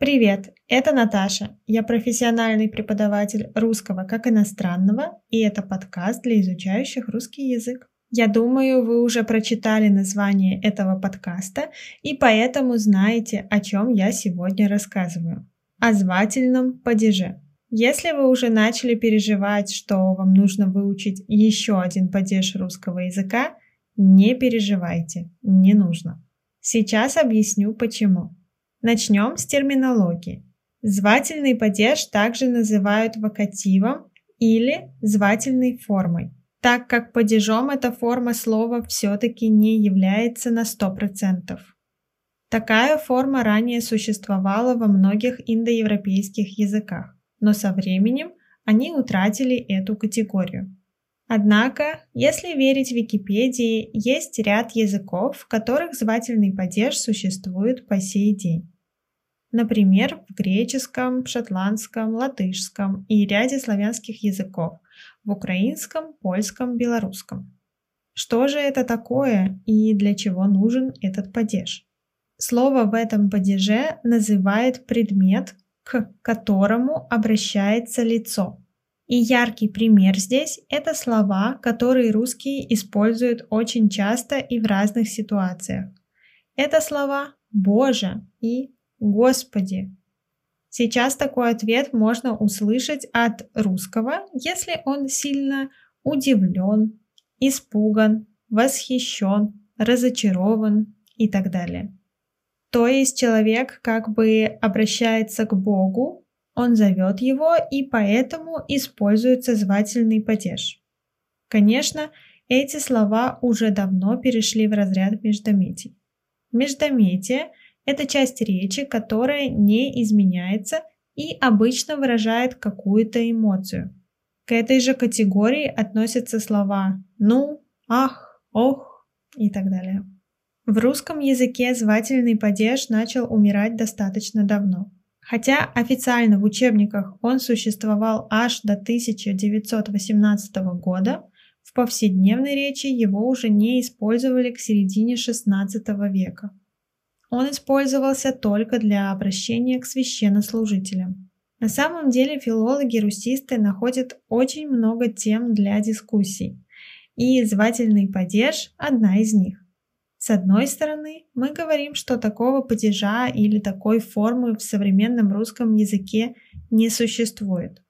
Привет, это Наташа. Я профессиональный преподаватель русского как иностранного, и это подкаст для изучающих русский язык. Я думаю, вы уже прочитали название этого подкаста и поэтому знаете, о чем я сегодня рассказываю. О звательном падеже. Если вы уже начали переживать, что вам нужно выучить еще один падеж русского языка, не переживайте, не нужно. Сейчас объясню почему. Начнем с терминологии. Звательный падеж также называют вокативом или звательной формой, так как падежом эта форма слова все-таки не является на 100%. Такая форма ранее существовала во многих индоевропейских языках, но со временем они утратили эту категорию. Однако, если верить Википедии, есть ряд языков, в которых звательный падеж существует по сей день. Например, в греческом, шотландском, латышском и ряде славянских языков, в украинском, польском, белорусском. Что же это такое и для чего нужен этот падеж? Слово в этом падеже называет предмет, к которому обращается лицо. И яркий пример здесь – это слова, которые русские используют очень часто и в разных ситуациях. Это слова «Боже» и «Господи». Сейчас такой ответ можно услышать от русского, если он сильно удивлен, испуган, восхищен, разочарован и так далее. То есть человек как бы обращается к Богу он зовет его, и поэтому используется звательный падеж. Конечно, эти слова уже давно перешли в разряд междометий. Междометие – это часть речи, которая не изменяется и обычно выражает какую-то эмоцию. К этой же категории относятся слова «ну», «ах», «ох» и так далее. В русском языке звательный падеж начал умирать достаточно давно. Хотя официально в учебниках он существовал аж до 1918 года, в повседневной речи его уже не использовали к середине XVI века. Он использовался только для обращения к священнослужителям. На самом деле филологи-русисты находят очень много тем для дискуссий, и звательный падеж – одна из них. С одной стороны, мы говорим, что такого падежа или такой формы в современном русском языке не существует.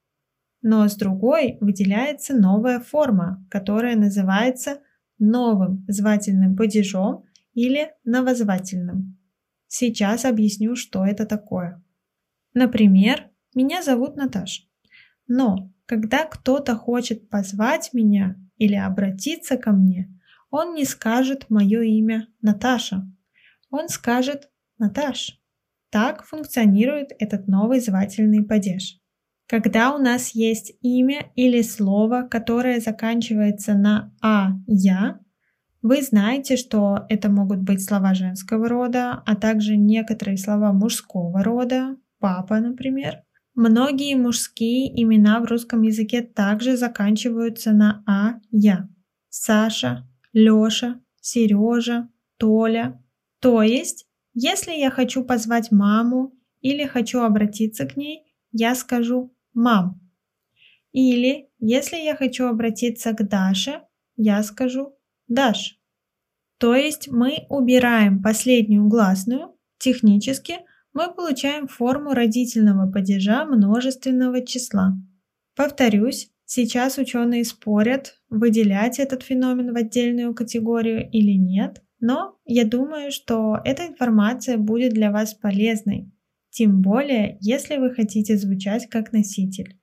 Но с другой выделяется новая форма, которая называется новым звательным падежом или новозвательным. Сейчас объясню, что это такое. Например, меня зовут Наташа. Но когда кто-то хочет позвать меня или обратиться ко мне – он не скажет мое имя Наташа. Он скажет Наташ. Так функционирует этот новый звательный падеж. Когда у нас есть имя или слово, которое заканчивается на «а», «я», вы знаете, что это могут быть слова женского рода, а также некоторые слова мужского рода, папа, например. Многие мужские имена в русском языке также заканчиваются на «а», «я». Саша, Лёша, Сережа, Толя. То есть, если я хочу позвать маму или хочу обратиться к ней, я скажу «мам». Или, если я хочу обратиться к Даше, я скажу «Даш». То есть мы убираем последнюю гласную, технически мы получаем форму родительного падежа множественного числа. Повторюсь, Сейчас ученые спорят, выделять этот феномен в отдельную категорию или нет, но я думаю, что эта информация будет для вас полезной, тем более, если вы хотите звучать как носитель.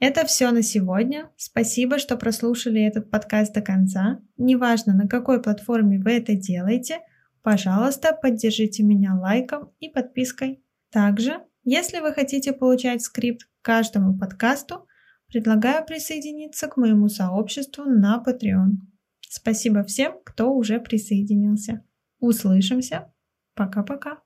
Это все на сегодня. Спасибо, что прослушали этот подкаст до конца. Неважно, на какой платформе вы это делаете, пожалуйста, поддержите меня лайком и подпиской. Также, если вы хотите получать скрипт к каждому подкасту, Предлагаю присоединиться к моему сообществу на Patreon. Спасибо всем, кто уже присоединился. Услышимся. Пока-пока.